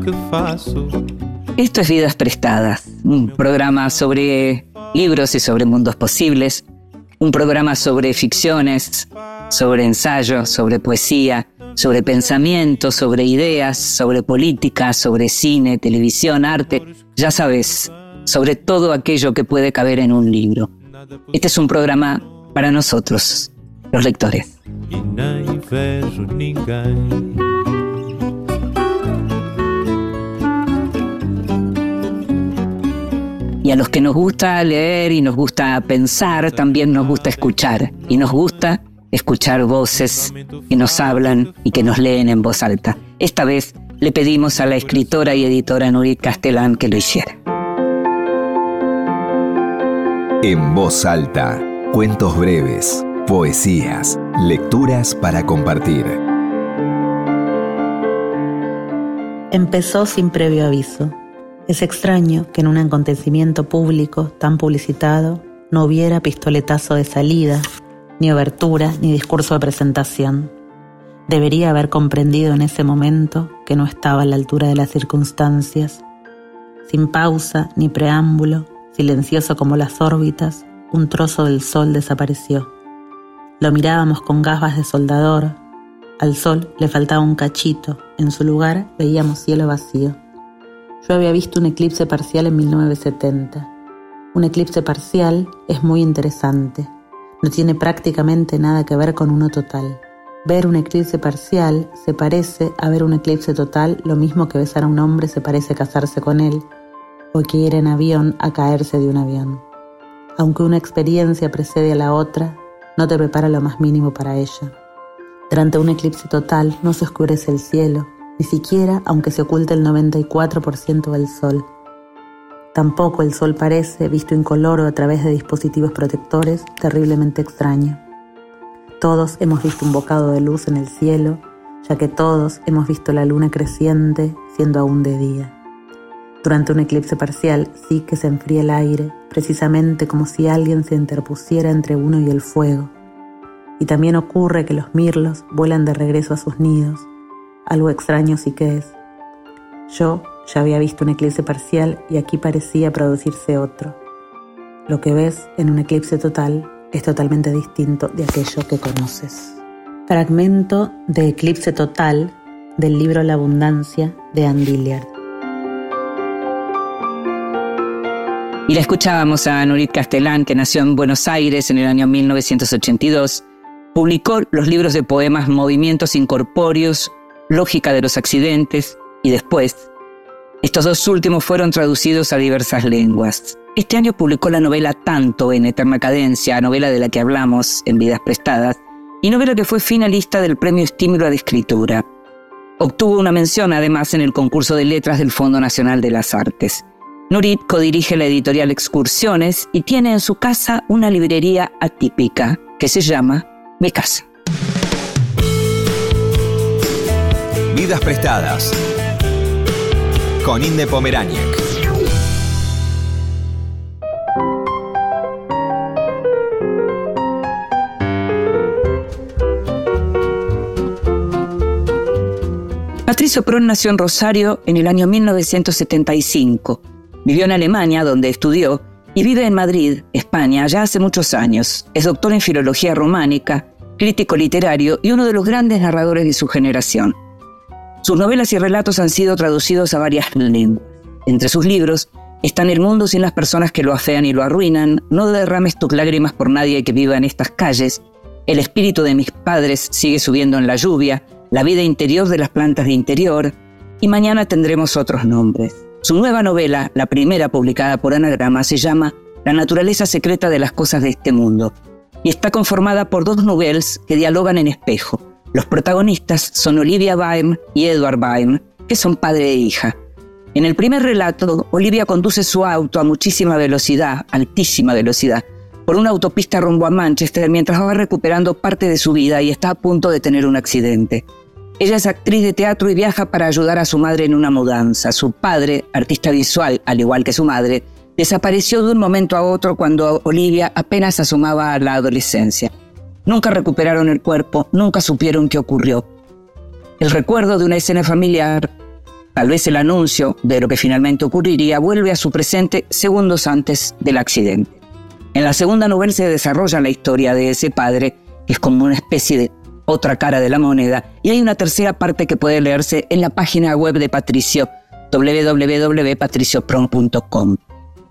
Que. Esto es Vidas Prestadas, un programa sobre libros y sobre mundos posibles, un programa sobre ficciones, sobre ensayo, sobre poesía, sobre pensamiento, sobre ideas, sobre política, sobre cine, televisión, arte, ya sabes, sobre todo aquello que puede caber en un libro. Este es un programa para nosotros, los lectores. Y a los que nos gusta leer y nos gusta pensar, también nos gusta escuchar. Y nos gusta escuchar voces que nos hablan y que nos leen en voz alta. Esta vez le pedimos a la escritora y editora Nurit Castellán que lo hiciera. En voz alta, cuentos breves, poesías, lecturas para compartir. Empezó sin previo aviso. Es extraño que en un acontecimiento público tan publicitado no hubiera pistoletazo de salida, ni obertura, ni discurso de presentación. Debería haber comprendido en ese momento que no estaba a la altura de las circunstancias. Sin pausa ni preámbulo, silencioso como las órbitas, un trozo del sol desapareció. Lo mirábamos con gafas de soldador. Al sol le faltaba un cachito, en su lugar veíamos cielo vacío. Yo había visto un eclipse parcial en 1970. Un eclipse parcial es muy interesante. No tiene prácticamente nada que ver con uno total. Ver un eclipse parcial se parece a ver un eclipse total, lo mismo que besar a un hombre se parece a casarse con él, o que ir en avión a caerse de un avión. Aunque una experiencia precede a la otra, no te prepara lo más mínimo para ella. Durante un eclipse total no se oscurece el cielo, ni siquiera aunque se oculte el 94% del sol. Tampoco el sol parece, visto incoloro a través de dispositivos protectores, terriblemente extraño. Todos hemos visto un bocado de luz en el cielo, ya que todos hemos visto la luna creciente siendo aún de día. Durante un eclipse parcial sí que se enfría el aire, precisamente como si alguien se interpusiera entre uno y el fuego. Y también ocurre que los mirlos vuelan de regreso a sus nidos, algo extraño sí que es. Yo ya había visto un eclipse parcial y aquí parecía producirse otro. Lo que ves en un eclipse total es totalmente distinto de aquello que conoces. Fragmento de Eclipse Total del libro La Abundancia de Dillard. Y la escuchábamos a Nurit Castellán, que nació en Buenos Aires en el año 1982. Publicó los libros de poemas Movimientos Incorpóreos, Lógica de los Accidentes y después estos dos últimos fueron traducidos a diversas lenguas. Este año publicó la novela Tanto en Eterna Cadencia, novela de la que hablamos en Vidas Prestadas, y novela que fue finalista del Premio Estímulo de Escritura. Obtuvo una mención además en el concurso de letras del Fondo Nacional de las Artes. Nurit codirige la editorial Excursiones y tiene en su casa una librería atípica que se llama Mi Casa. Vidas Prestadas con Inde Pomeráñez. Patricio Pron nació en Rosario en el año 1975. Vivió en Alemania, donde estudió, y vive en Madrid, España, ya hace muchos años. Es doctor en filología románica, crítico literario y uno de los grandes narradores de su generación. Sus novelas y relatos han sido traducidos a varias lenguas. Entre sus libros están El mundo sin las personas que lo afean y lo arruinan, No derrames tus lágrimas por nadie que viva en estas calles, El espíritu de mis padres sigue subiendo en la lluvia, La vida interior de las plantas de interior, y mañana tendremos otros nombres. Su nueva novela, la primera publicada por Anagrama, se llama La naturaleza secreta de las cosas de este mundo, y está conformada por dos novelas que dialogan en espejo. Los protagonistas son Olivia Byrne y Edward Byrne, que son padre e hija. En el primer relato, Olivia conduce su auto a muchísima velocidad, altísima velocidad, por una autopista rumbo a Manchester mientras va recuperando parte de su vida y está a punto de tener un accidente. Ella es actriz de teatro y viaja para ayudar a su madre en una mudanza. Su padre, artista visual, al igual que su madre, desapareció de un momento a otro cuando Olivia apenas asomaba a la adolescencia. Nunca recuperaron el cuerpo, nunca supieron qué ocurrió. El recuerdo de una escena familiar, tal vez el anuncio de lo que finalmente ocurriría, vuelve a su presente segundos antes del accidente. En la segunda novela se desarrolla la historia de ese padre, que es como una especie de otra cara de la moneda, y hay una tercera parte que puede leerse en la página web de Patricio, www.patriciopron.com.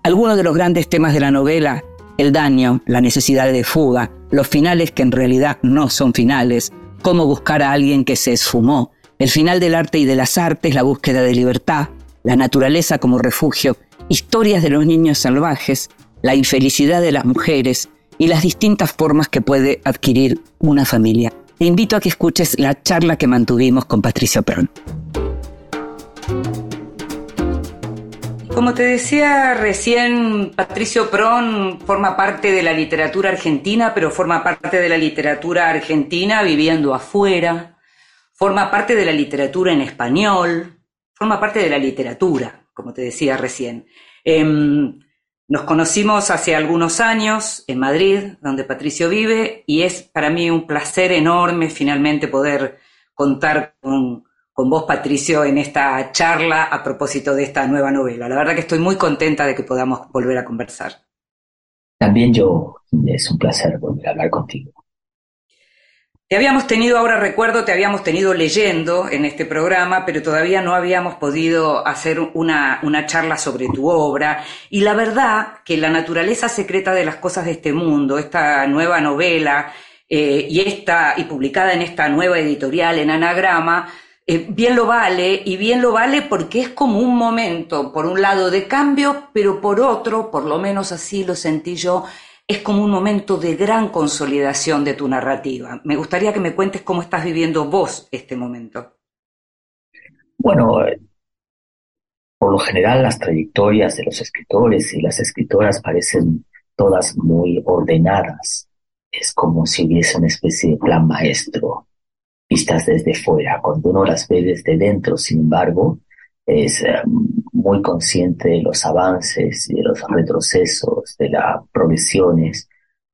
Algunos de los grandes temas de la novela, el daño, la necesidad de fuga, los finales que en realidad no son finales, cómo buscar a alguien que se esfumó, el final del arte y de las artes, la búsqueda de libertad, la naturaleza como refugio, historias de los niños salvajes, la infelicidad de las mujeres y las distintas formas que puede adquirir una familia. Te invito a que escuches la charla que mantuvimos con Patricio Perón. Como te decía recién, Patricio Pron forma parte de la literatura argentina, pero forma parte de la literatura argentina viviendo afuera, forma parte de la literatura en español, forma parte de la literatura, como te decía recién. Em, nos conocimos hace algunos años en Madrid, donde Patricio vive, y es para mí un placer enorme finalmente poder contar con, con vos, Patricio, en esta charla a propósito de esta nueva novela. La verdad que estoy muy contenta de que podamos volver a conversar. También yo, es un placer volver a hablar contigo. Te habíamos tenido, ahora recuerdo, te habíamos tenido leyendo en este programa, pero todavía no habíamos podido hacer una, una, charla sobre tu obra. Y la verdad que la naturaleza secreta de las cosas de este mundo, esta nueva novela, eh, y esta, y publicada en esta nueva editorial en Anagrama, eh, bien lo vale, y bien lo vale porque es como un momento, por un lado, de cambio, pero por otro, por lo menos así lo sentí yo, es como un momento de gran consolidación de tu narrativa. Me gustaría que me cuentes cómo estás viviendo vos este momento. Bueno, por lo general las trayectorias de los escritores y las escritoras parecen todas muy ordenadas. Es como si hubiese una especie de plan maestro vistas desde fuera. Cuando uno las ve desde dentro, sin embargo, es eh, muy consciente de los avances y de los retrocesos, de las progresiones,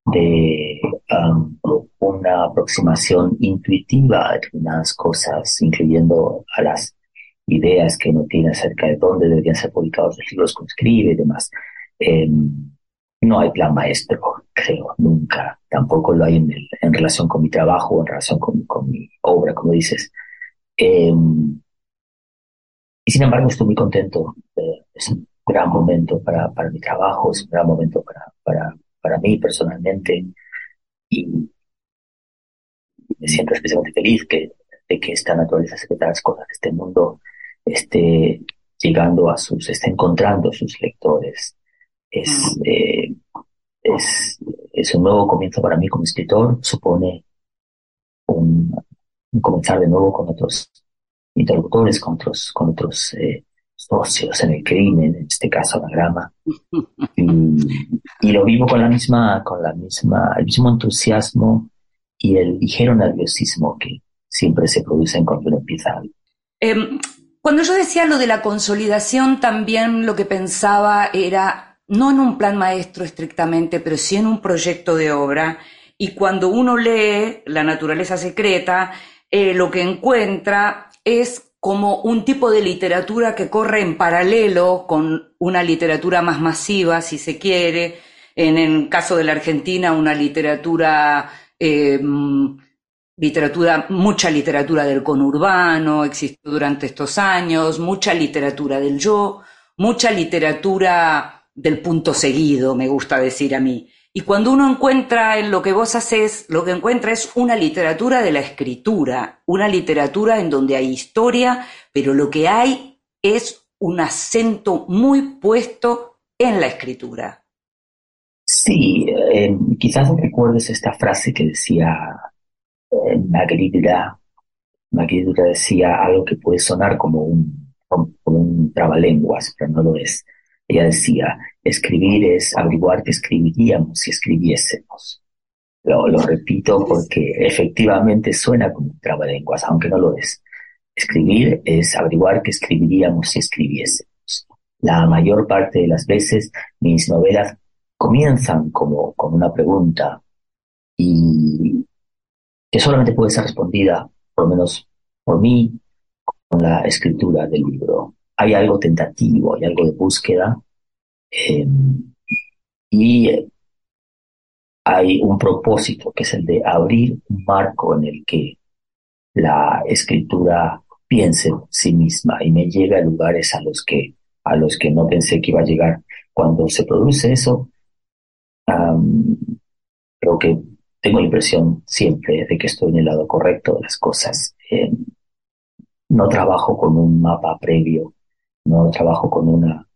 de um, una aproximación intuitiva a determinadas cosas, incluyendo a las ideas que uno tiene acerca de dónde deberían ser publicados los libros que escribe y demás. Em, no hay plan maestro, creo, nunca. Tampoco lo hay en, en relación con mi trabajo, en relación con, con mi obra, como dices. Em, y sin embargo, estoy muy contento. es un gran momento para, para mi trabajo, es un gran momento para, para, para mí personalmente. Y me siento especialmente feliz que, de que esta naturaleza secreta de las cosas de este mundo esté llegando a sus, esté encontrando sus lectores es, eh, es, es, un nuevo comienzo para mí como escritor, supone un, comenzar de nuevo con otros interlocutores, con otros, con otros eh, socios en el crimen, en este caso la grama. Y, lo vivo con la misma, con la misma, el mismo entusiasmo y el ligero nerviosismo que siempre se producen cuando uno empieza em, cuando yo decía lo de la consolidación, también lo que pensaba era no en un plan maestro estrictamente, pero sí en un proyecto de obra. Y cuando uno lee La naturaleza secreta, eh, lo que encuentra es como un tipo de literatura que corre en paralelo con una literatura más masiva, si se quiere. En el caso de la Argentina, una literatura, eh, literatura, mucha literatura del conurbano existió durante estos años, mucha literatura del yo, mucha literatura del punto seguido, me gusta decir a mí. Y cuando uno encuentra en lo que vos haces, lo que encuentra es una literatura de la escritura, una literatura en donde hay historia, pero lo que hay es un acento muy puesto en la escritura. Sí, eh, quizás recuerdes esta frase que decía eh, Magritte Magritte decía algo que puede sonar como un, como un trabalenguas, pero no lo es. Ella decía, escribir es averiguar qué escribiríamos si escribiésemos. Lo, lo repito porque efectivamente suena como un trabalenguas, aunque no lo es. Escribir es averiguar qué escribiríamos si escribiésemos. La mayor parte de las veces mis novelas comienzan como con una pregunta y, que solamente puede ser respondida, por lo menos por mí, con la escritura del libro. Hay algo tentativo, hay algo de búsqueda eh, y hay un propósito que es el de abrir un marco en el que la escritura piense en sí misma y me llega a lugares a los que a los que no pensé que iba a llegar. Cuando se produce eso, creo que tengo la impresión siempre de que estoy en el lado correcto de las cosas. Eh, no trabajo con un mapa previo, no trabajo con una,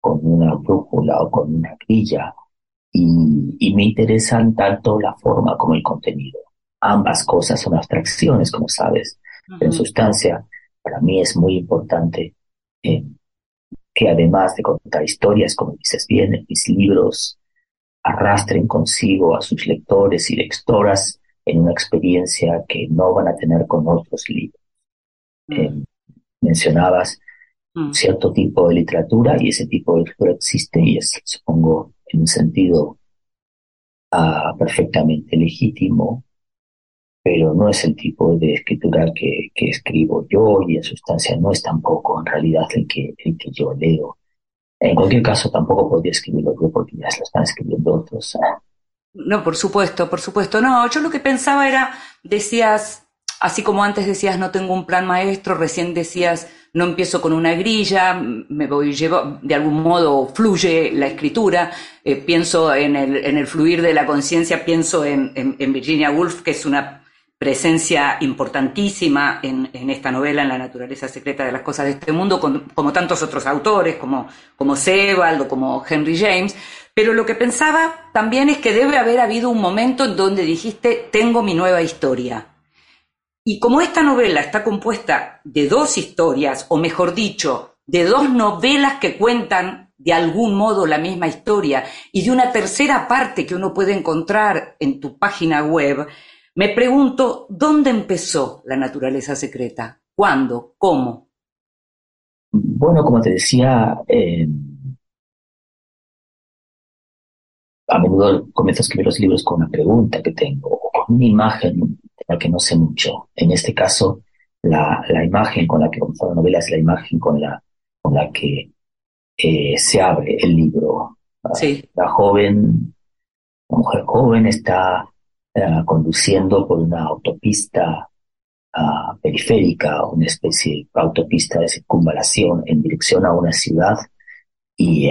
con una brújula o con una grilla y, y me interesan tanto la forma como el contenido. Ambas cosas son abstracciones, como sabes. En sustancia, para mí es muy importante eh, que además de contar historias, como dices bien, mis libros arrastren consigo a sus lectores y lectoras en una experiencia que no van a tener con otros libros. Mm. Eh, mencionabas. Cierto tipo de literatura y ese tipo de literatura existe y es, supongo, en un sentido ah, perfectamente legítimo, pero no es el tipo de escritura que, que, escribo yo y en sustancia no es tampoco en realidad el que, el que yo leo. En cualquier caso, tampoco podría escribirlo yo porque ya se lo están escribiendo otros. No, por supuesto, por supuesto. No, yo lo que pensaba era, decías, así como antes decías no tengo un plan maestro, recién decías no empiezo con una grilla, me voy, llevo, de algún modo fluye la escritura, eh, pienso en el, en el fluir de la conciencia, pienso en, Virginia Woolf, que es una presencia importantísima en, en, esta novela, en la naturaleza secreta de las cosas de este mundo, como tantos otros autores, como, como Sebald o como Henry James. Pero lo que pensaba también es que debe haber habido un momento en donde dijiste, tengo mi nueva historia. Y como esta novela está compuesta de dos historias, o mejor dicho, de dos novelas que cuentan de algún modo la misma historia y de una tercera parte que uno puede encontrar en tu página web, me pregunto, ¿dónde empezó la naturaleza secreta? ¿Cuándo? ¿Cómo? Bueno, como te decía, eh, a menudo comienzo a escribir los libros con una pregunta que tengo o con una imagen la que no sé mucho. En este caso, la, la imagen con la que comenzó la novela es la imagen con la, con la que eh, se abre el libro. Sí. La joven, la mujer joven está eh, conduciendo por una autopista uh, periférica, una especie de autopista de circunvalación en dirección a una ciudad y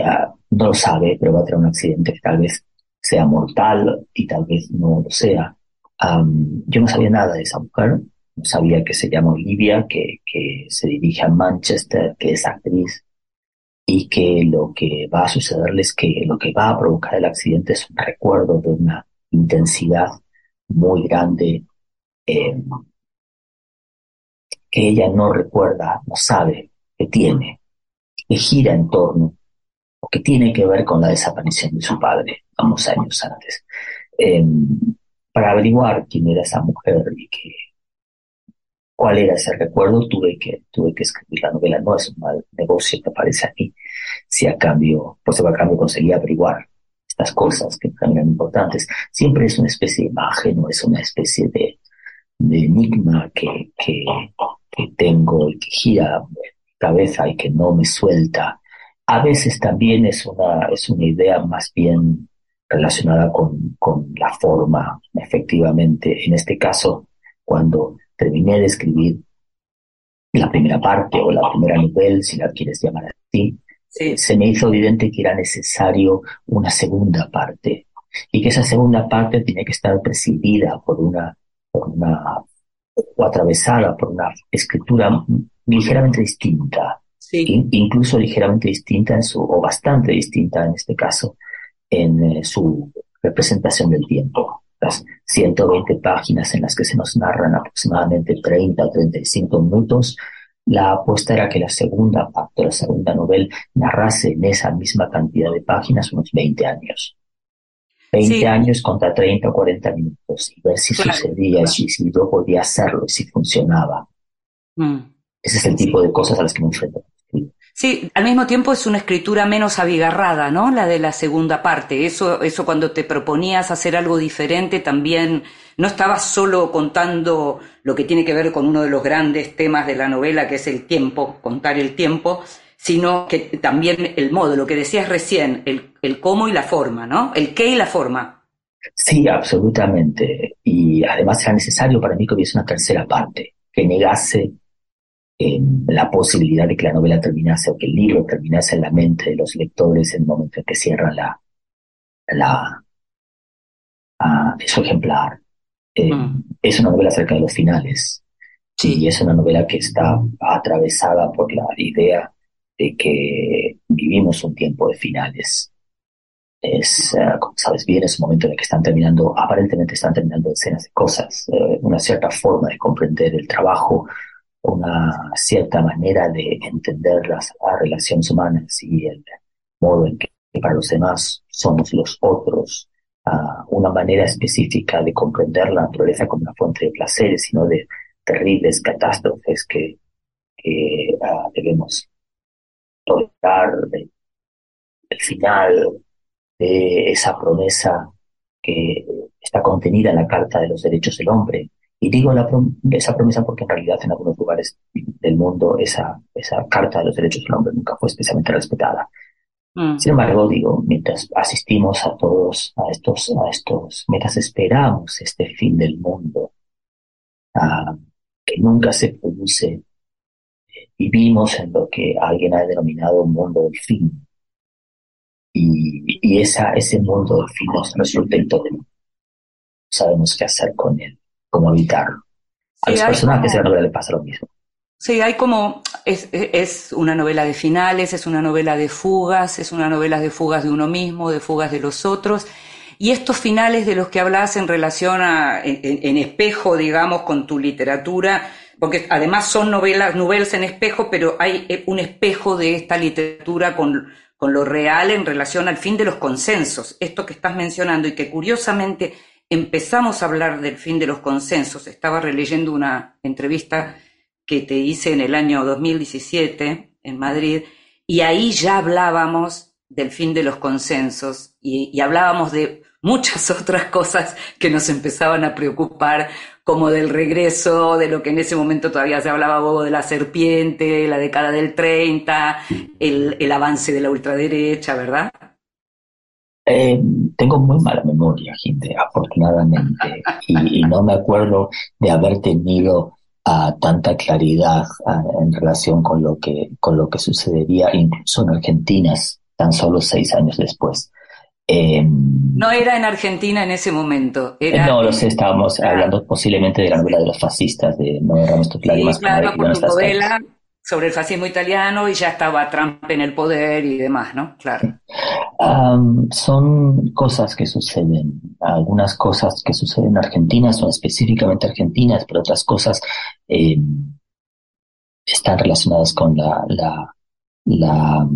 no lo sabe, pero va a tener un accidente que tal vez sea mortal y tal vez no lo sea. Um, yo no sabía nada de esa mujer, no sabía que se llama Olivia, que, que se dirige a Manchester, que es actriz y que lo que va a sucederle es que lo que va a provocar el accidente es un recuerdo de una intensidad muy grande eh, que ella no recuerda, no sabe que tiene, que gira en torno o que tiene que ver con la desaparición de su padre unos años antes. Eh, para averiguar quién era esa mujer y que, cuál era ese recuerdo, tuve que, tuve que escribir la novela. No es un mal negocio que parece a mí, si a cambio, pues a cambio conseguí averiguar estas cosas que también importantes. Siempre es una especie de imagen o es una especie de, enigma que, que, tengo y que gira mi cabeza y que no me suelta. A veces también es una, es una idea más bien relacionada con, con la forma, efectivamente. En este caso, cuando terminé de escribir la primera parte o la primera nivel, si la quieres llamar así, se me hizo evidente que era necesario una segunda parte y que esa segunda parte tenía que estar presidida por una, por una o atravesada por una escritura ligeramente distinta, incluso ligeramente distinta en su, o bastante distinta en este caso, en eh, su representación del tiempo. Las 120 páginas en las que se nos narran aproximadamente 30 o 35 minutos la apuesta era que la segunda parte, la segunda novela, narrase en esa misma cantidad de páginas unos 20 años. 20 años contra 30 o 40 minutos y ver si sucedía, y si, yo podía hacerlo, si funcionaba. Mm. Ese es el tipo de cosas a las que me enfrento. Sí, al mismo tiempo es una escritura menos abigarrada, ¿no? La de la segunda parte. Eso, eso cuando te proponías hacer algo diferente también no estabas solo contando lo que tiene que ver con uno de los grandes temas de la novela, que es el tiempo, contar el tiempo, sino que también el modo, lo que decías recién, el, el cómo y la forma, ¿no? El qué y la forma. Sí, absolutamente. Y además era necesario para mí que hubiese una tercera parte, que negase la posibilidad de que la novela terminase o que el libro terminase en la mente de los lectores en el momento en que cierran la, la, uh, su ejemplar. Eh, mm. Es una novela acerca de los finales. Sí. Y es una novela que está atravesada por la idea de que vivimos un tiempo de finales. Es, uh, como sabes bien, es un momento en el que están terminando, aparentemente están terminando decenas de cosas, uh, una cierta forma de comprender el trabajo, una cierta manera de entender las, relaciones humanas y el modo en que para los demás somos los otros, una manera específica de comprender la naturaleza como una fuente de placeres, sino de terribles catástrofes que, ah, debemos tolerar, el final de esa promesa que está contenida en la Carta de los Derechos del Hombre, y digo la esa promesa porque en realidad en algunos lugares del mundo esa, esa Carta de los Derechos del Hombre nunca fue especialmente respetada. Mm. Sin embargo, digo, mientras asistimos a todos a estos, a estos, mientras esperamos este fin del mundo, que nunca se produce, vivimos en lo que alguien ha denominado un mundo del fin. Y, y esa, ese mundo del fin nos resulta intolerable. Sabemos qué hacer con él cómo evitarlo. A los personajes de la novela le pasa lo mismo. Sí, hay como, es, es, una novela de finales, es una novela de fugas, es una novela de fugas de uno mismo, de fugas de los otros. Y estos finales de los que hablas en relación a, en, espejo, digamos, con tu literatura, porque además son novelas, novelas en espejo, pero hay eh, un espejo de esta literatura con, con lo real en relación al fin de los consensos. Esto que estás mencionando y que curiosamente empezamos a hablar del fin de los consensos. Estaba releyendo una entrevista que te hice en el año 2017 en Madrid y ahí ya hablábamos del fin de los consensos y, hablábamos de muchas otras cosas que nos empezaban a preocupar, como del regreso, de lo que en ese momento todavía se hablaba de la serpiente, la década del 30, el, el avance de la ultraderecha, ¿verdad? Eh, tengo muy mala memoria, gente, afortunadamente, y, no me acuerdo de haber tenido ah, tanta claridad ah, en relación con lo que con lo que sucedería incluso en Argentina tan solo seis años después. Em, no era en Argentina en ese momento. Era no, lo sé, estábamos hablando posiblemente de la novela de los fascistas, de No lágrimas. Sí, claro, por tu novela, sobre el fascismo italiano y ya estaba Trump en el poder y demás, ¿no? Claro. Son cosas que suceden, algunas cosas que suceden en Argentina son específicamente argentinas, pero otras cosas em, están relacionadas con la, la, la,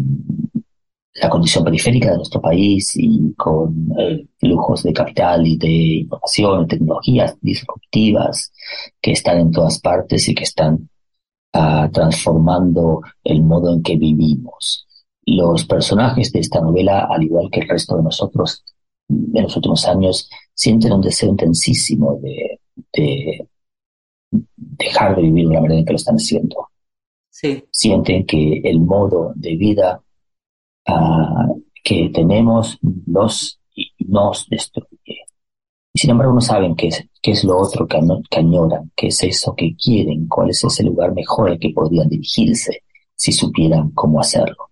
la, condición periférica de nuestro país y con eh, flujos de capital y de información, tecnologías disruptivas que están en todas partes y que están transformando el modo en que vivimos. Los personajes de esta novela, al igual que el resto de nosotros en los últimos años, sienten un deseo intensísimo de, dejar de vivir de la manera en que lo están haciendo. Sí. Sienten que el modo de vida ah, que tenemos los, nos destruye. Y sin embargo no saben qué es, qué es lo otro que, añoran, qué es eso que quieren, cuál es ese lugar mejor al que podrían dirigirse si supieran cómo hacerlo.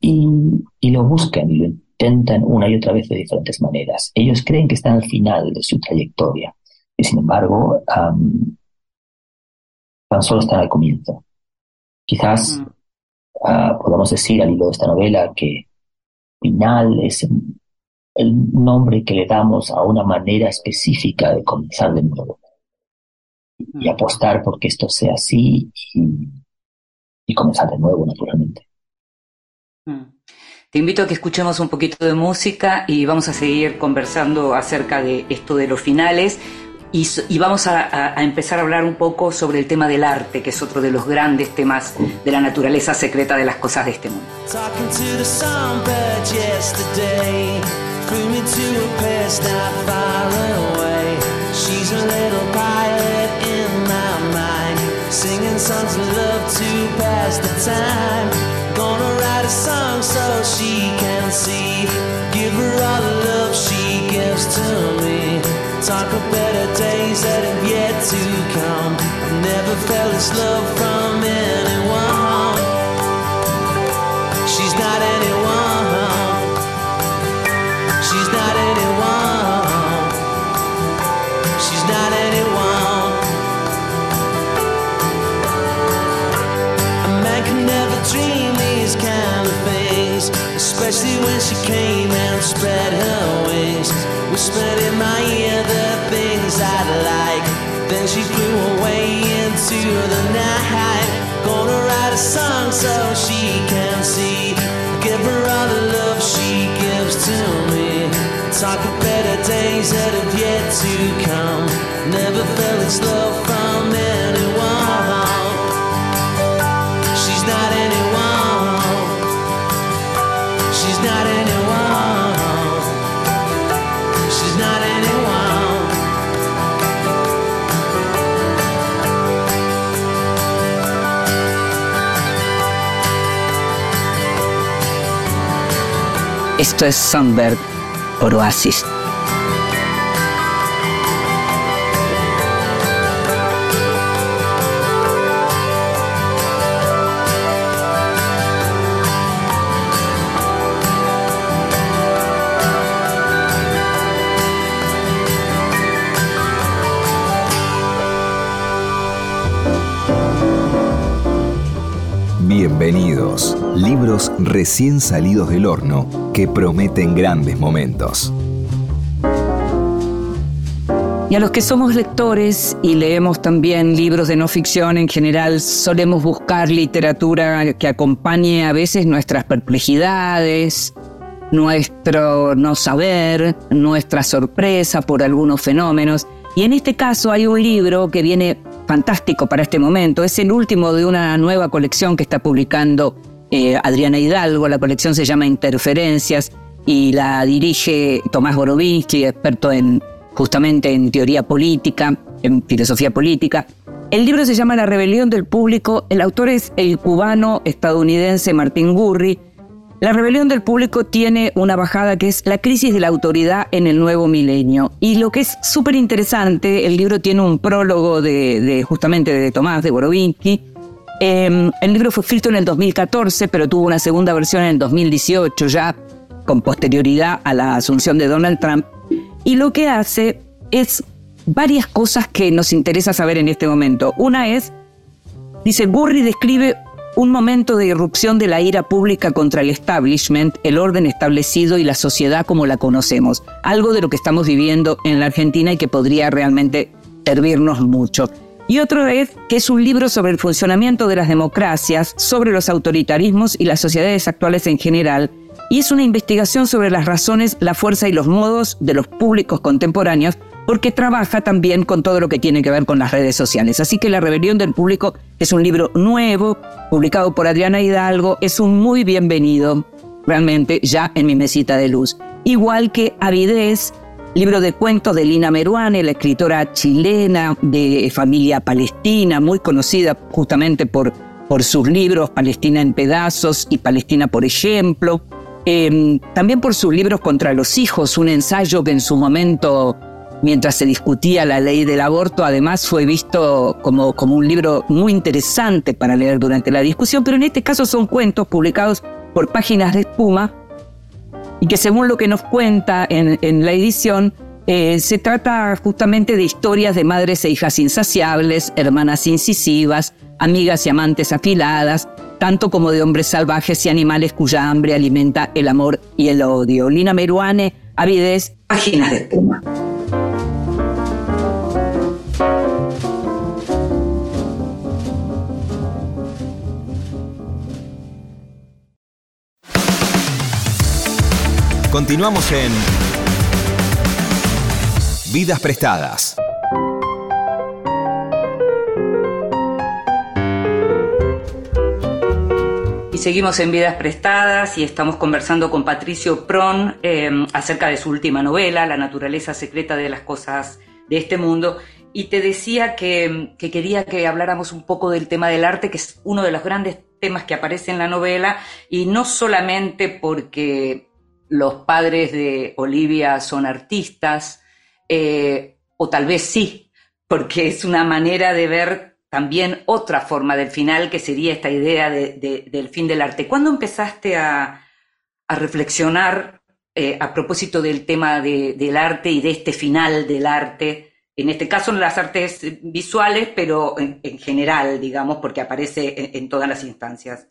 Y, lo buscan y lo intentan una y otra vez de diferentes maneras. Ellos creen que están al final de su trayectoria y sin embargo tan solo están al comienzo. Quizás ah, podamos decir al hilo de esta novela que final es el nombre que le damos a una manera específica de comenzar de nuevo. Y apostar porque esto sea así y, comenzar de nuevo, naturalmente. Te invito a que escuchemos un poquito de música y vamos a seguir conversando acerca de esto de los finales. Y, vamos a, empezar a hablar un poco sobre el tema del arte, que es otro de los grandes temas de la naturaleza secreta de las cosas de este mundo. Singing songs of love to pass the time. Gonna write a song so she can see. Give her all the love she gives to me. talk of better days that have yet to come. I've never felt this love from anyone. Especially when she came and spread her wings. Whispered in my ear the things I'd like. Then she flew away into the night. Gonna write a song so she can see. Give her all the love she gives to me. Talk of better days that have yet to come. Never felt this love from anyone. Esto es Sunbird por Oasis. Bienvenidos, libros recién salidos del horno que prometen grandes momentos. Y a los que somos lectores y leemos también libros de no ficción en general, solemos buscar literatura que acompañe a veces nuestras perplejidades, nuestro no saber, nuestra sorpresa por algunos fenómenos. Y en este caso hay un libro que viene fantástico para este momento. Es el último de una nueva colección que está publicando eh, Adriana Hidalgo. La colección se llama Interferencias y la dirige Tomás Borovinsky, experto en justamente en teoría política, en filosofía política. El libro se llama La rebelión del público. El autor es el cubano estadounidense Martín Gurri la rebelión del público tiene una bajada que es la crisis de la autoridad en el nuevo milenio. Y lo que es súper interesante, el libro tiene un prólogo de, justamente de Tomás de Borovinsky. Em, el libro fue escrito en el 2014, pero tuvo una segunda versión en el 2018, ya con posterioridad a la asunción de Donald Trump. Y lo que hace es varias cosas que nos interesa saber en este momento. Una es, dice, Gurri describe un momento de irrupción de la ira pública contra el establishment, el orden establecido y la sociedad como la conocemos, algo de lo que estamos viviendo en la Argentina y que podría realmente servirnos mucho. Y otro es que es un libro sobre el funcionamiento de las democracias, sobre los autoritarismos y las sociedades actuales en general, y es una investigación sobre las razones, la fuerza y los modos de los públicos contemporáneos porque trabaja también con todo lo que tiene que ver con las redes sociales. Así que La Rebelión del Público es un libro nuevo, publicado por Adriana Hidalgo, es un muy bienvenido, realmente, ya en mi mesita de luz. Igual que Avidez, libro de cuentos de Lina Meruane, la escritora chilena de familia palestina, muy conocida justamente por, por sus libros Palestina en pedazos y Palestina por ejemplo. Em, también por sus libros contra los hijos, un ensayo que en su momento mientras se discutía la ley del aborto, además fue visto como, como un libro muy interesante para leer durante la discusión, pero en este caso son cuentos publicados por páginas de espuma y que según lo que nos cuenta en, la edición, eh, se trata justamente de historias de madres e hijas insaciables, hermanas incisivas, amigas y amantes afiladas, tanto como de hombres salvajes y animales cuya hambre alimenta el amor y el odio. Lina Meruane, Avidez, Páginas de Espuma. Continuamos en Vidas Prestadas. Y seguimos en Vidas Prestadas y estamos conversando con Patricio Pron eh, acerca de su última novela, La naturaleza secreta de las cosas de este mundo. Y te decía que, quería que habláramos un poco del tema del arte, que es uno de los grandes temas que aparece en la novela, y no solamente porque los padres de Olivia son artistas, eh, o tal vez sí, porque es una manera de ver también otra forma del final, que sería esta idea de, del fin del arte. ¿Cuándo empezaste a, reflexionar eh, a propósito del tema de, del arte y de este final del arte? En este caso en las artes visuales, pero en, en general, digamos, porque aparece en todas las instancias.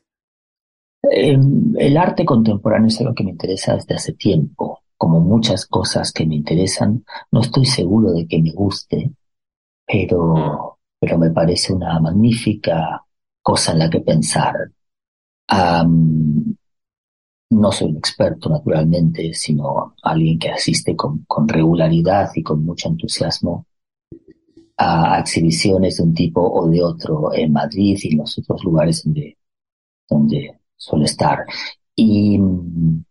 El arte contemporáneo es algo que me interesa desde hace tiempo. Como muchas cosas que me interesan, no estoy seguro de que me guste, pero pero me parece una magnífica cosa en la que pensar. no soy un experto, naturalmente, sino alguien que asiste con, con regularidad y con mucho entusiasmo a exhibiciones de un tipo o de otro en Madrid y en los otros lugares donde suele estar. Y mm,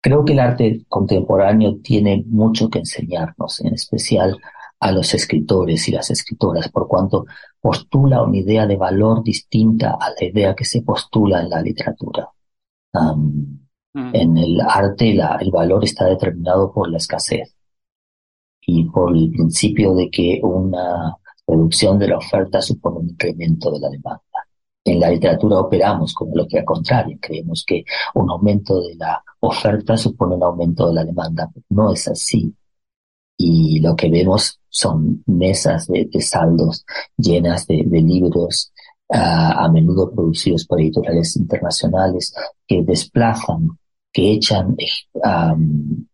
creo que el arte contemporáneo tiene mucho que enseñarnos, en especial a los escritores y las escritoras, por cuanto postula una idea de valor distinta a la idea que se postula en la literatura. Mm. En el arte el valor está determinado por la escasez y por el principio de que una reducción de la oferta supone un incremento de la demanda. En la literatura operamos como lo que al contrario, creemos que un aumento de la oferta supone un aumento de la demanda. No es así y lo que vemos son mesas de, de llenas de, libros uh, a menudo producidos por editoriales internacionales que desplazan, que echan, um,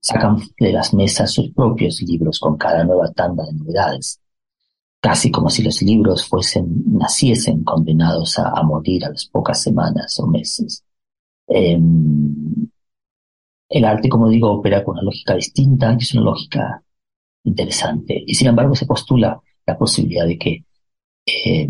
sacan de las mesas sus propios libros con cada nueva tanda de novedades, casi como si los libros fuesen, naciesen condenados a, a morir a las pocas semanas o meses. Um, el arte, como digo, opera con una lógica distinta, que es una lógica interesante. Y sin embargo se postula la posibilidad de que, eh,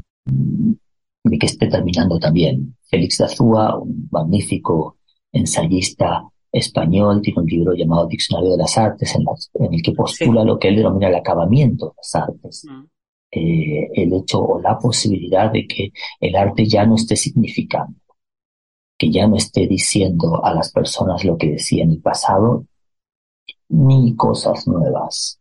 de que esté terminando también. Félix de Azúa, un magnífico ensayista español, tiene un libro llamado Diccionario de las Artes, en, el que postula lo que él denomina el acabamiento de las artes. Mm. Eh, el hecho o la posibilidad de que el arte ya no esté significando que ya no esté diciendo a las personas lo que decía en el pasado, ni cosas nuevas.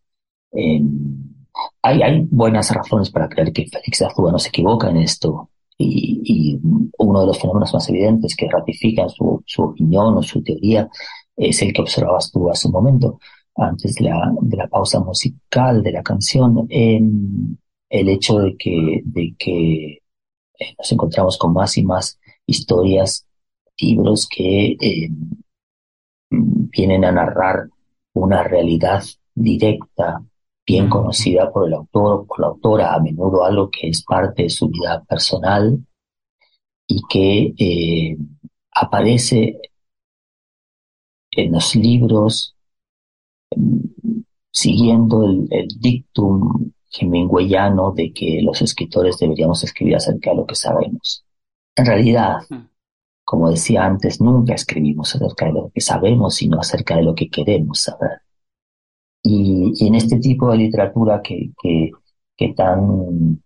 Em, hay, hay, buenas razones para creer que Félix Azúa no se equivoca en esto. Y, uno de los fenómenos más evidentes que ratifican su, su, opinión o su teoría es el que observabas tú hace un momento, antes de la, de la pausa musical de la canción, en el hecho de que, de que eh, nos encontramos con más y más historias libros que eh, vienen a narrar una realidad directa, bien conocida por el autor o por la autora, a menudo algo que es parte de su vida personal y que eh, aparece en los libros mm, siguiendo el, el dictum hemingwayano de que los escritores deberíamos escribir acerca de lo que sabemos. En realidad, como decía antes, nunca escribimos acerca de lo que sabemos, sino acerca de lo que queremos saber. Y, en este tipo de literatura que, que, que, tan,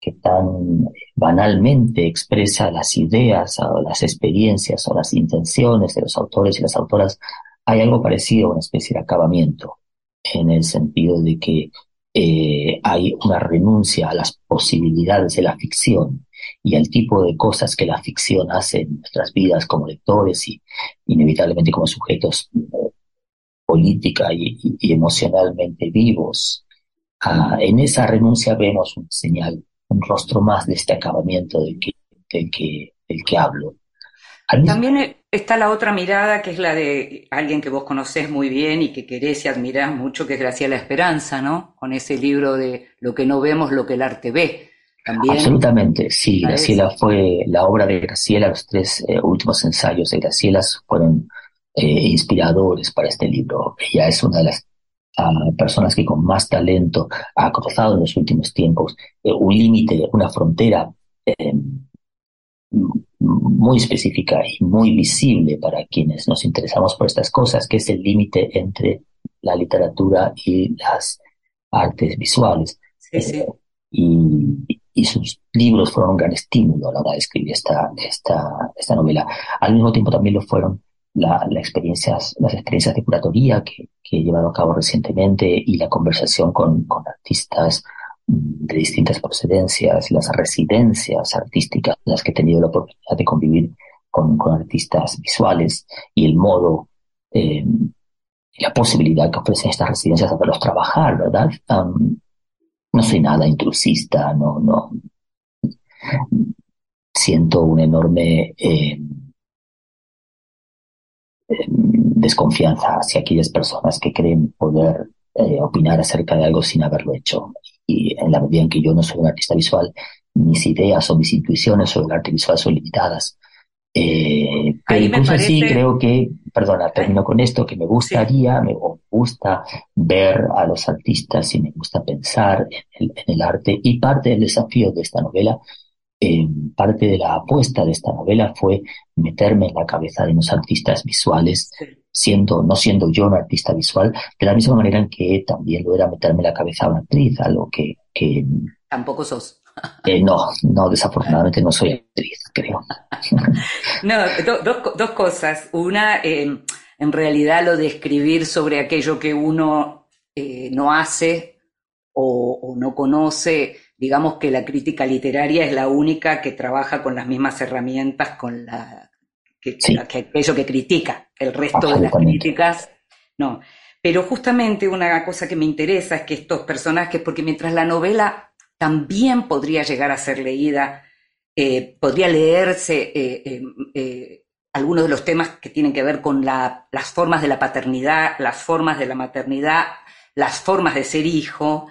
que tan banalmente expresa las ideas o las experiencias o las intenciones de los autores y las autoras, hay algo parecido a una especie de acabamiento, en el sentido de que eh, hay una renuncia a las posibilidades de la ficción y al tipo de cosas que la ficción hace en nuestras vidas como lectores y inevitablemente como sujetos eh, política y, emocionalmente vivos. Ah, en esa renuncia vemos un señal, un rostro más de este acabamiento del que, del que, del que hablo. También está la otra mirada que es la de alguien que vos conocés muy bien y que querés y admirás mucho, que es Graciela Esperanza, ¿no? Con ese libro de Lo que no vemos, lo que el arte ve. Absolutamente, sí. Graciela fue la obra de Graciela, los tres eh, últimos ensayos de Graciela fueron eh, inspiradores para este libro. Ella es una de las ah, personas que con más talento ha cruzado en los últimos tiempos eh, un límite, una frontera muy específica y muy visible para quienes nos interesamos por estas cosas, que es el límite entre la literatura y las artes visuales. Sí, y, y, sus libros fueron un gran estímulo a la hora de escribir esta, esta, esta novela. Al mismo tiempo también lo fueron la, la experiencias, las experiencias de curatoría que, que, he llevado a cabo recientemente y la conversación con, con artistas de distintas procedencias, las residencias artísticas, las que he tenido la oportunidad de convivir con, con artistas visuales y el modo, eh, la posibilidad que ofrecen estas residencias de verlos trabajar, ¿verdad? Um, no soy nada intrusista, no, no. Siento un enorme eh, desconfianza hacia aquellas personas que creen poder eh, opinar acerca de algo sin haberlo hecho. Y en la medida en que yo no soy un artista visual, mis ideas o mis intuiciones sobre el arte visual son limitadas. Eh, pero incluso así creo que, perdona, termino con esto, que me gustaría, me gusta ver a los artistas y me gusta pensar en el, en el arte. Y parte del desafío de esta novela parte de la apuesta de esta novela fue meterme en la cabeza de unos artistas visuales, siendo, no siendo yo un artista visual, de la misma manera en que también lo era meterme en la cabeza a una actriz, algo que... que Tampoco sos. Eh, no, no, desafortunadamente no soy actriz, creo. no, dos cosas. Una, eh, en realidad lo de escribir sobre aquello que uno eh, no hace o, o no conoce, digamos que la crítica literaria es la única que trabaja con las mismas herramientas con la que, aquello que critica. El resto de las críticas, no. Pero justamente una cosa que me interesa es que estos personajes, porque mientras la novela también podría llegar a ser leída, eh, podría leerse eh, eh, algunos de los temas que tienen que ver con las formas de la paternidad, las formas de la maternidad, las formas de ser hijo.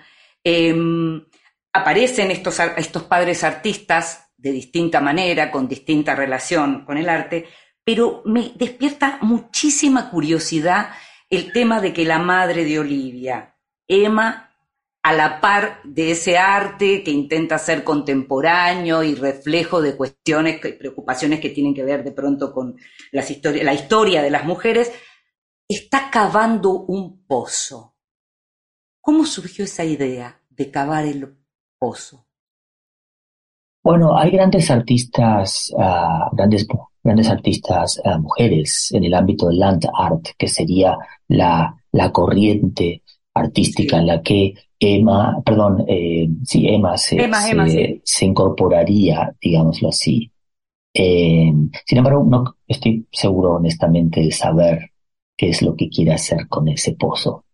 Aparecen estos, estos padres artistas de distinta manera, con distinta relación con el arte, pero me despierta muchísima curiosidad el tema de que la madre de Olivia, Emma, a la par de ese arte que intenta ser contemporáneo y reflejo de cuestiones y preocupaciones que tienen que ver de pronto con las la historia de las mujeres, está cavando un pozo. ¿Cómo surgió esa idea de cavar el bueno, hay grandes artistas, uh, grandes, grandes artistas uh, mujeres en el ámbito del land art, que sería la, la corriente artística en la que Emma, perdón, eh, sí, Emma se, Emma, se, Emma, sí. se, incorporaría, digámoslo así. Eh, sin embargo, no estoy seguro honestamente de saber qué es lo que quiere hacer con ese pozo.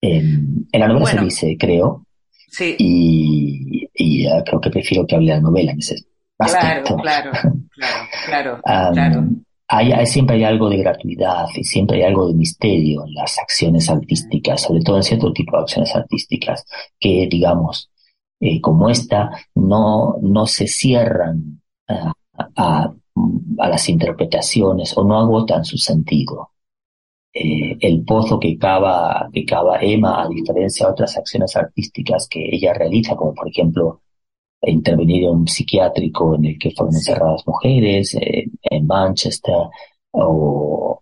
Eh, en la novela bueno, se dice, creo, Sí. Y, y creo que prefiero que hable la novela en ese aspecto. Claro, claro, claro, claro, um, claro. Hay, hay, siempre hay algo de gratuidad y siempre hay algo de misterio en las acciones artísticas, sobre todo en cierto tipo de acciones artísticas, que, digamos, eh, como esta, no, no se cierran a, a las interpretaciones o no agotan su sentido. Eh, el pozo que cava, que cava Emma, a diferencia de otras acciones artísticas que ella realiza, como por ejemplo intervenir en un psiquiátrico en el que fueron encerradas mujeres eh, en Manchester, o,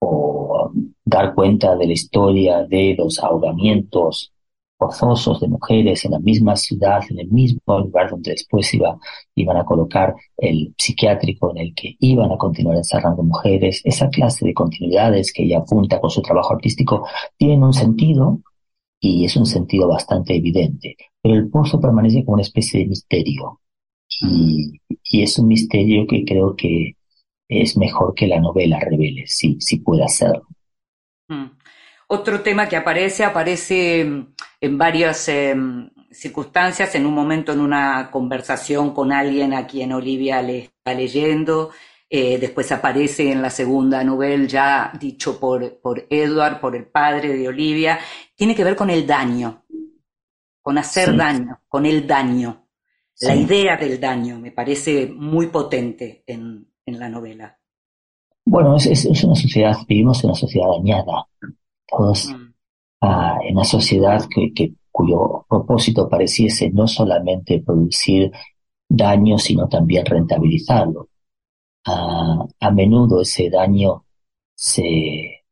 o, dar cuenta de la historia de los ahogamientos forzosos de mujeres en la misma ciudad, en el mismo lugar donde después iba, iban a colocar el psiquiátrico en el que iban a continuar encerrando mujeres. Esa clase de continuidades que ella apunta con su trabajo artístico tienen un sentido y es un sentido bastante evidente, pero el pozo permanece como una especie de misterio y, y es un misterio que creo que es mejor que la novela revele, si, si puede hacerlo. Mm. Otro tema que aparece, aparece en varias eh, circunstancias, en un momento en una conversación con alguien a quien Olivia le está leyendo, eh, después aparece en la segunda novela ya dicho por, por Edward, por el padre de Olivia, tiene que ver con el daño, con hacer sí. daño, con el daño. Sí. La idea del daño me parece muy potente en, en la novela. Bueno, es, es, es, una sociedad, vivimos en una sociedad dañada, todos mm. uh, en una sociedad que, que, cuyo propósito pareciese no solamente producir daño, sino también rentabilizarlo. a menudo ese daño se,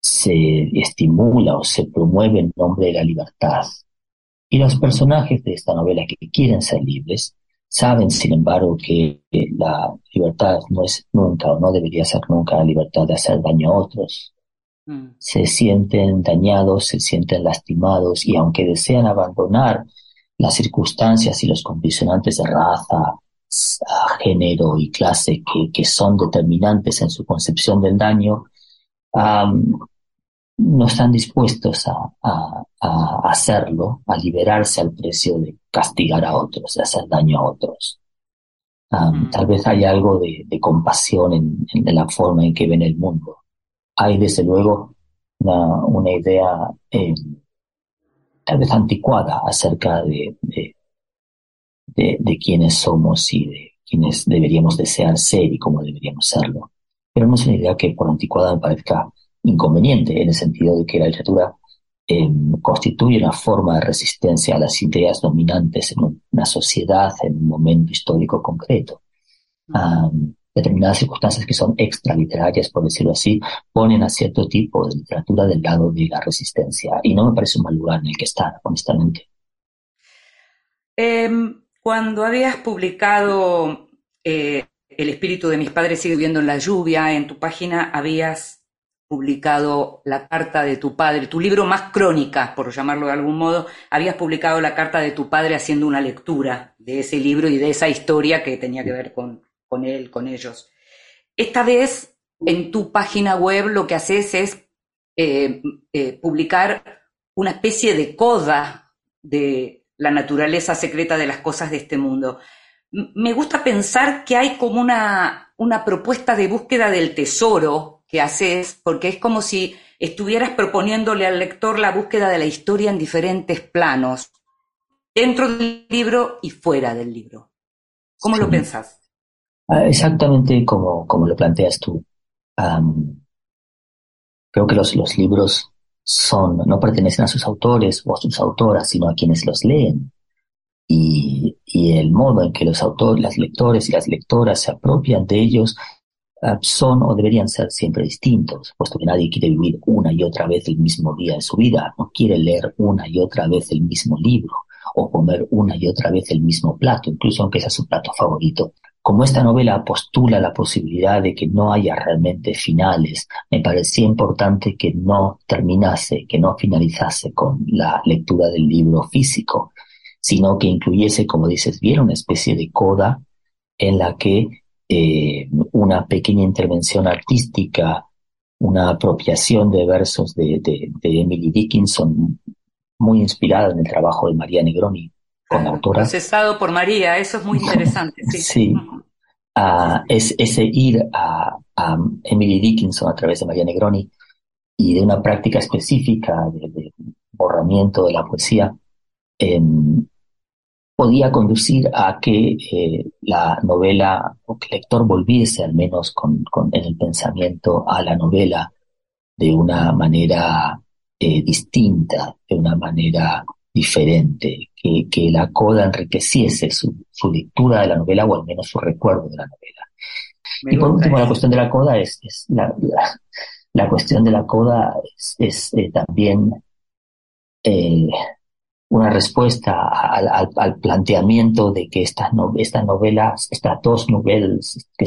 se estimula o se promueve en nombre de la libertad. Y los personajes de esta novela que quieren ser libres saben, sin embargo, que la libertad no es nunca o no debería ser nunca la libertad de hacer daño a otros. Mm. Se sienten dañados, se sienten lastimados y aunque desean abandonar las circunstancias y los condicionantes de raza, género y clase que, son determinantes en su concepción del daño, no están dispuestos a, hacerlo, a liberarse al precio de castigar a otros, de hacer daño a otros. Mm. Tal vez hay algo de, compasión en, la forma en que ven el mundo. Hay desde luego una, idea eh, tal vez anticuada acerca de, de, quiénes somos y de quiénes deberíamos desear ser y cómo deberíamos serlo. Pero no es una idea que por anticuada me parezca inconveniente, en el sentido de que la literatura em, constituye una forma de resistencia a las ideas dominantes en una sociedad, en un momento histórico concreto. Determinadas circunstancias que son extraliterarias, por decirlo así, ponen a cierto tipo de literatura del lado de la resistencia. Y no me parece un mal lugar en el que estar, honestamente. Em, cuando habías publicado eh, El espíritu de mis padres sigue viviendo en la lluvia, en tu página habías publicado la carta de tu padre, tu libro más crónica, por llamarlo de algún modo, habías publicado la carta de tu padre haciendo una lectura de ese libro y de esa historia que tenía que ver con, con él, con ellos. Esta vez, en tu página web lo que haces es eh, eh, publicar una especie de coda de, la naturaleza secreta de las cosas de este mundo. Me gusta pensar que hay como una, una propuesta de búsqueda del tesoro que haces, porque es como si estuvieras proponiéndole al lector la búsqueda de la historia en diferentes planos, dentro del libro y fuera del libro. ¿Cómo lo pensás? Ah, exactamente como, como lo planteas tú. creo que los, los libros son, no pertenecen a sus autores o a sus autoras, sino a quienes los leen. Y, y el modo en que los autores, las lectores y las lectoras se apropian de ellos ah, son o deberían ser siempre distintos, puesto que nadie quiere vivir una y otra vez el mismo día de su vida, no quiere leer una y otra vez el mismo libro o comer una y otra vez el mismo plato, incluso aunque sea su plato favorito. Como esta novela postula la posibilidad de que no haya realmente finales, me parecía importante que no terminase, que no finalizase con la lectura del libro físico, sino que incluyese, como dices bien, una especie de coda en la que eh, una pequeña intervención artística, una apropiación de versos de, de, Emily Dickinson, muy inspirada en el trabajo de María Negroni, con la autora. Procesado por María, eso es muy interesante. Sí, sí. es, ese ir a, Emily Dickinson a través de María Negroni y de una práctica específica de, borramiento de la poesía, em, podía conducir a que eh, la novela, o que el lector volviese al menos con, en el pensamiento a la novela de una manera eh, distinta, de una manera diferente, que, que la coda enriqueciese su, su, lectura de la novela o al menos su recuerdo de la novela. y por último, la cuestión de la coda es, es la, la, cuestión de la coda es, eh, también eh, una respuesta al, al, planteamiento de que estas, no, estas novelas, estas dos novelas que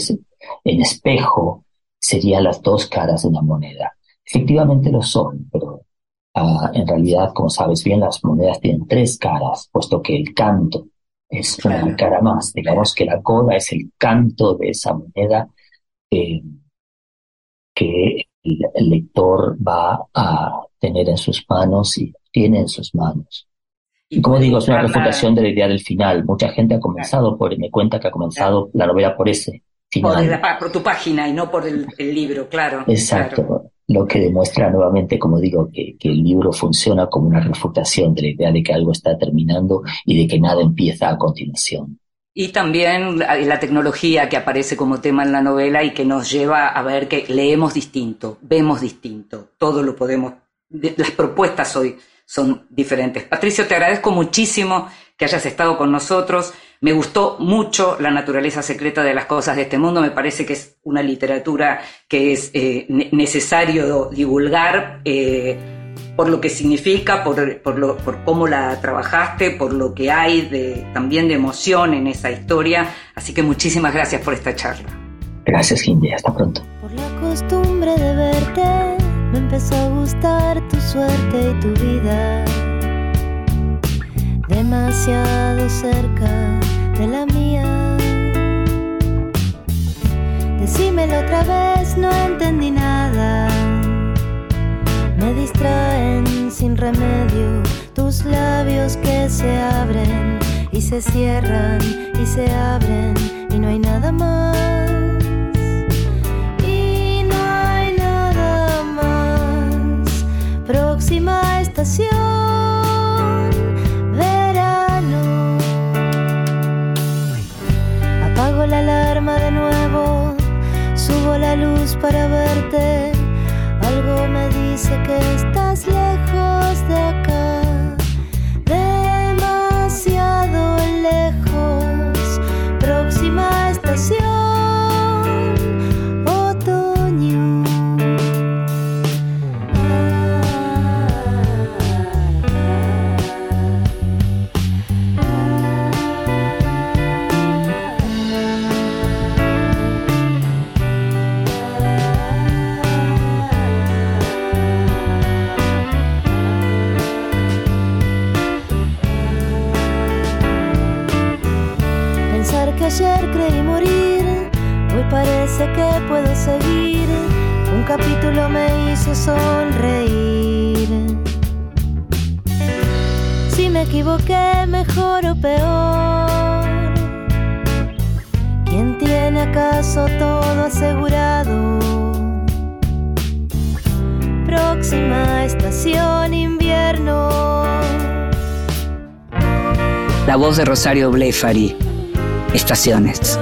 en espejo serían las dos caras de una moneda. Efectivamente lo son, pero uh, en realidad, como sabes bien, las monedas tienen tres caras, puesto que el canto es una cara más. Digamos que la coda es el canto de esa moneda eh, que el, el lector va a tener en sus manos y tiene en sus manos. Y como digo, es una refutación de la idea del final. Mucha gente ha comenzado por, me cuenta que ha comenzado la novela por ese final. Por, tu página y no por el, libro, claro. Exacto. Lo que demuestra nuevamente, como digo, que, el libro funciona como una refutación de la idea de que algo está terminando y de que nada empieza a continuación. Y también la, tecnología que aparece como tema en la novela y que nos lleva a ver que leemos distinto, vemos distinto, todo lo podemos, las propuestas hoy son diferentes. Patricio, te agradezco muchísimo que hayas estado con nosotros. Me gustó mucho La naturaleza secreta de las cosas de este mundo. Me parece que es una literatura que es eh, necesario divulgar. Eh, por lo que significa, por, por, cómo la trabajaste, por lo que hay de, también de emoción en esa historia. Así que muchísimas gracias por esta charla. Gracias, Indy. Hasta pronto. Por la costumbre de verte, me empezó a gustar tu suerte y tu vida. Demasiado cerca de la mía. Decímelo otra vez, no entendí nada me distraen sin remedio tus labios que se abren y se cierran y se abren y no hay nada más. Próxima estación, luz para verte. Algo me dice que estás lejos de acá, de Rosario Blefari estaciones.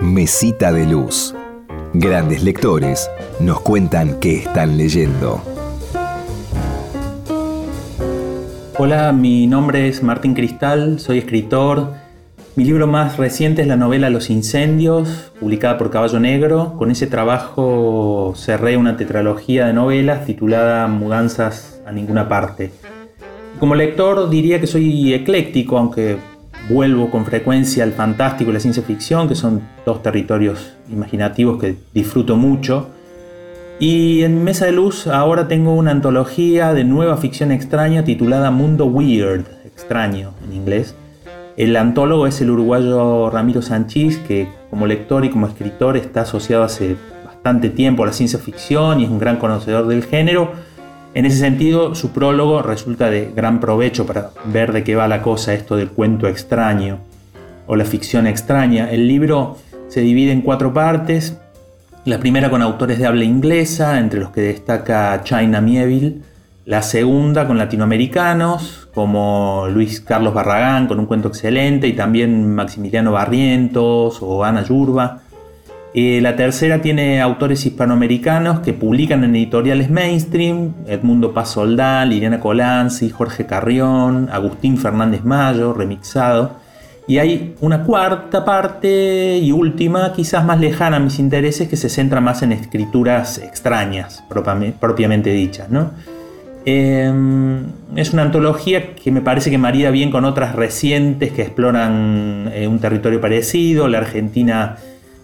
Mesita de luz. Grandes lectores nos cuentan qué están leyendo. Hola, mi nombre es Martín Cristal, soy escritor mi libro más reciente es la novela Los Incendios, publicada por Caballo Negro. Con ese trabajo cerré una tetralogía de novelas titulada Mudanzas a ninguna parte. Como lector diría que soy ecléctico, aunque vuelvo con frecuencia al fantástico y la ciencia ficción, que son dos territorios imaginativos que disfruto mucho. Y en Mesa de Luz ahora tengo una antología de nueva ficción extraña titulada Mundo Weird, extraño en inglés el antólogo es el uruguayo Ramiro Sanchís, que como lector y como escritor está asociado hace bastante tiempo a la ciencia ficción y es un gran conocedor del género. En ese sentido, su prólogo resulta de gran provecho para ver de qué va la cosa esto del cuento extraño o la ficción extraña. El libro se divide en cuatro partes. La primera con autores de habla inglesa, entre los que destaca China Mieville, la segunda con latinoamericanos, como Luis Carlos Barragán, con un cuento excelente, y también Maximiliano Barrientos o Ana Yurba. Eh, la tercera tiene autores hispanoamericanos que publican en editoriales mainstream, Edmundo Paz Soldán, Liliana Colanzi, Jorge Carrión, Agustín Fernández Mayo, remixado. Y hay una cuarta parte y última, quizás más lejana a mis intereses, que se centra más en escrituras extrañas, propiamente dichas, ¿no? Em, es una antología que me parece que marida bien con otras recientes que exploran eh, un territorio parecido, la Argentina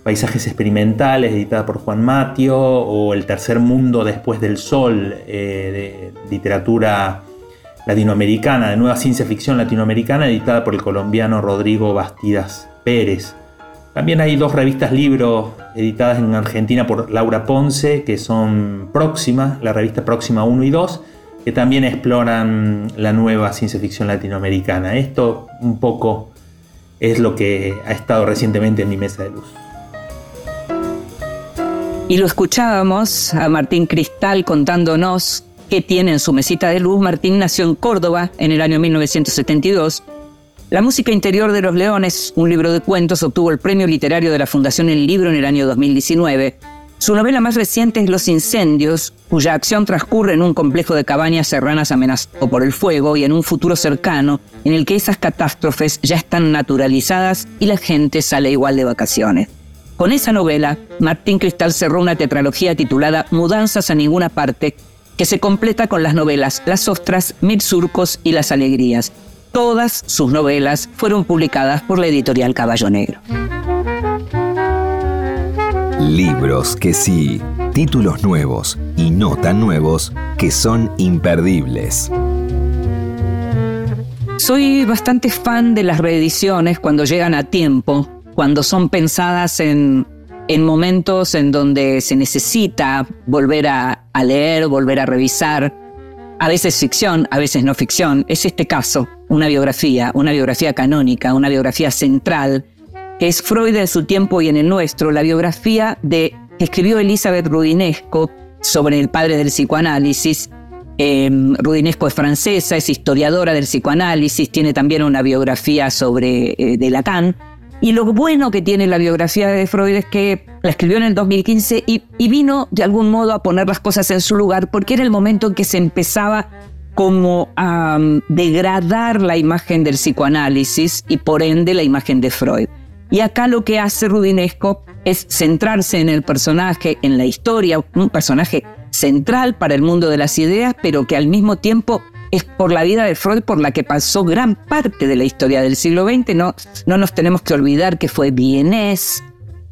Paisajes Experimentales, editada por Juan Matio, o El Tercer Mundo Después del Sol, eh, de literatura latinoamericana, de nueva ciencia ficción latinoamericana, editada por el colombiano Rodrigo Bastidas Pérez. También hay dos revistas libros editadas en Argentina por Laura Ponce, que son Próxima, la revista Próxima 1 y 2, que también exploran la nueva ciencia ficción latinoamericana. Esto un poco es lo que ha estado recientemente en mi mesa de luz. Y lo escuchábamos a Martín Cristal contándonos qué tiene en su mesita de luz. Martín nació en Córdoba en el año 1972 La música interior de los leones, un libro de cuentos, obtuvo el premio literario de la Fundación El Libro en el año 2019. Su novela más reciente es Los Incendios, cuya acción transcurre en un complejo de cabañas serranas amenazado por el fuego y en un futuro cercano en el que esas catástrofes ya están naturalizadas y la gente sale igual de vacaciones. Con esa novela, Martín Cristal cerró una tetralogía titulada Mudanzas a ninguna parte, que se completa con las novelas Las Ostras, Mil Surcos y Las Alegrías, Todas sus novelas fueron publicadas por la editorial Caballo Negro. Libros que sí, títulos nuevos y no tan nuevos que son imperdibles. Soy bastante fan de las reediciones cuando llegan a tiempo, cuando son pensadas en, momentos en donde se necesita volver a, a leer, volver a revisar, a veces ficción, a veces no ficción. Es este caso una biografía, una biografía canónica, una biografía central, es Freud en su tiempo y en el nuestro, la biografía de, escribió Elizabeth Rudinesco sobre el padre del psicoanálisis. Em, Rudinesco es francesa, es historiadora del psicoanálisis, tiene también una biografía sobre eh, de Lacan. Y lo bueno que tiene la biografía de Freud es que la escribió en el 2015 y, vino de algún modo a poner las cosas en su lugar porque era el momento en que se empezaba como a degradar la imagen del psicoanálisis y por ende la imagen de Freud. Y acá lo que hace Rudinesco es centrarse en el personaje, en la historia, un personaje central para el mundo de las ideas, pero que al mismo tiempo es por la vida de Freud por la que pasó gran parte de la historia del siglo XX. No, no nos tenemos que olvidar que fue vienés,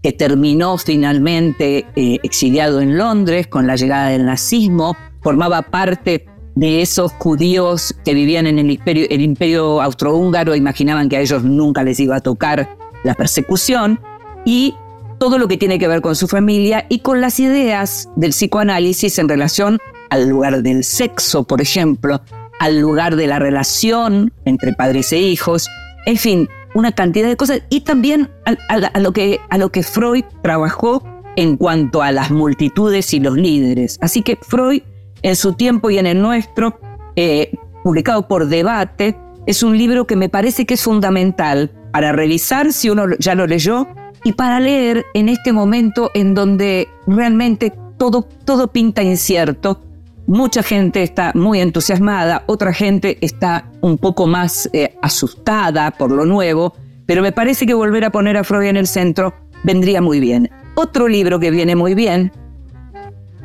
que terminó finalmente eh, exiliado en Londres con la llegada del nazismo, formaba parte de esos judíos que vivían en el imperio, el imperio austrohúngaro, imaginaban que a ellos nunca les iba a tocar la persecución, y todo lo que tiene que ver con su familia y con las ideas del psicoanálisis en relación al lugar del sexo, por ejemplo, al lugar de la relación entre padres e hijos, en fin, una cantidad de cosas, y también a, lo, que, a lo que Freud trabajó en cuanto a las multitudes y los líderes. Así que Freud en su tiempo y en el nuestro, eh, publicado por Debate, es un libro que me parece que es fundamental para revisar si uno ya lo leyó y para leer en este momento en donde realmente todo, todo pinta incierto. Mucha gente está muy entusiasmada, otra gente está un poco más eh, asustada por lo nuevo, pero me parece que volver a poner a Freud en el centro vendría muy bien. Otro libro que viene muy bien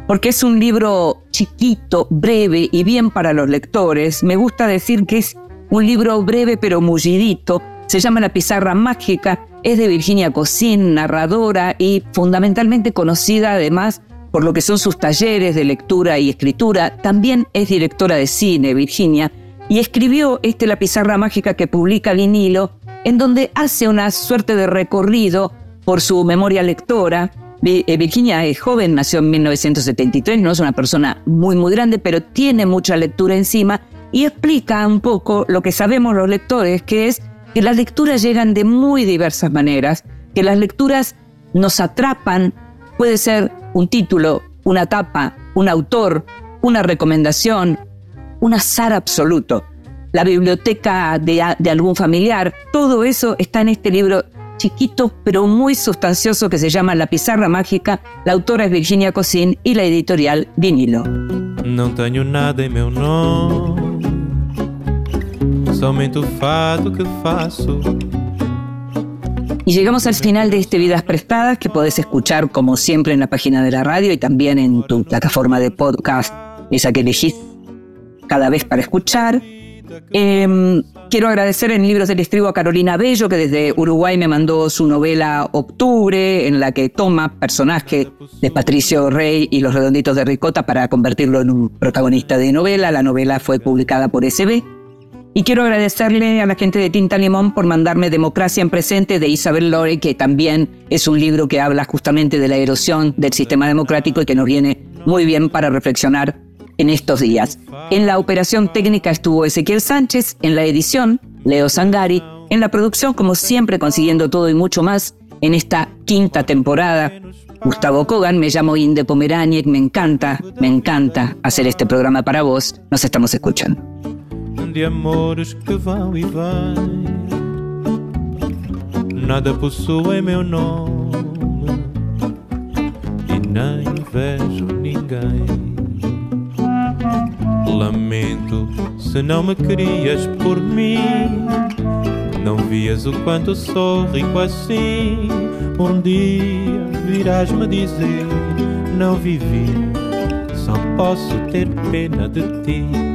porque es un libro chiquito, breve y bien para los lectores. Me gusta decir que es un libro breve pero mullidito. Se llama La pizarra mágica, es de Virginia Cosín, narradora y fundamentalmente conocida además por lo que son sus talleres de lectura y escritura. También es directora de cine, Virginia, y escribió este La pizarra mágica que publica Vinilo, en donde hace una suerte de recorrido por su memoria lectora eh, Virginia es joven, nació en 1973, no es una persona muy muy grande, pero tiene mucha lectura encima y explica un poco lo que sabemos los lectores, que es que las lecturas llegan de muy diversas maneras, que las lecturas nos atrapan, puede ser un título, una tapa, un autor, una recomendación, un azar absoluto, la biblioteca de, de algún familiar, todo eso está en este libro chiquito pero muy sustancioso que se llama La Pizarra Mágica. La autora es Virginia Cosín y la editorial Vinilo. Tenho nada nome, Y llegamos al final de este Vidas Prestadas que podés escuchar como siempre en la página de la radio y también en tu plataforma de podcast, esa que elegís cada vez para escuchar. Em, quiero agradecer en Libros del Estribo a Carolina Bello, que desde Uruguay me mandó su novela Octubre, en la que toma personaje de Patricio Rey y Los Redonditos de Ricota para convertirlo en un protagonista de novela. La novela fue publicada por SB. Y quiero agradecerle a la gente de Tinta Limón por mandarme Democracia en Presente de Isabel Lore, que también es un libro que habla justamente de la erosión del sistema democrático y que nos viene muy bien para reflexionar en estos días. En la operación técnica estuvo Ezequiel Sánchez, en la edición Leo Sangari, en la producción como siempre consiguiendo todo y mucho más en esta quinta temporada. Gustavo Kogan, me llamo Inde Pomeraniec, me encanta, me encanta hacer este programa para vos. Nos estamos escuchando. De amores que vão e vêm. nada possuo em meu nome e nem vejo ninguém. Lamento se não me querias por mim. Não vias o quanto sou rico assim. Um dia virás me dizer: Não vivi, só posso ter pena de ti.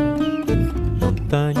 montanha.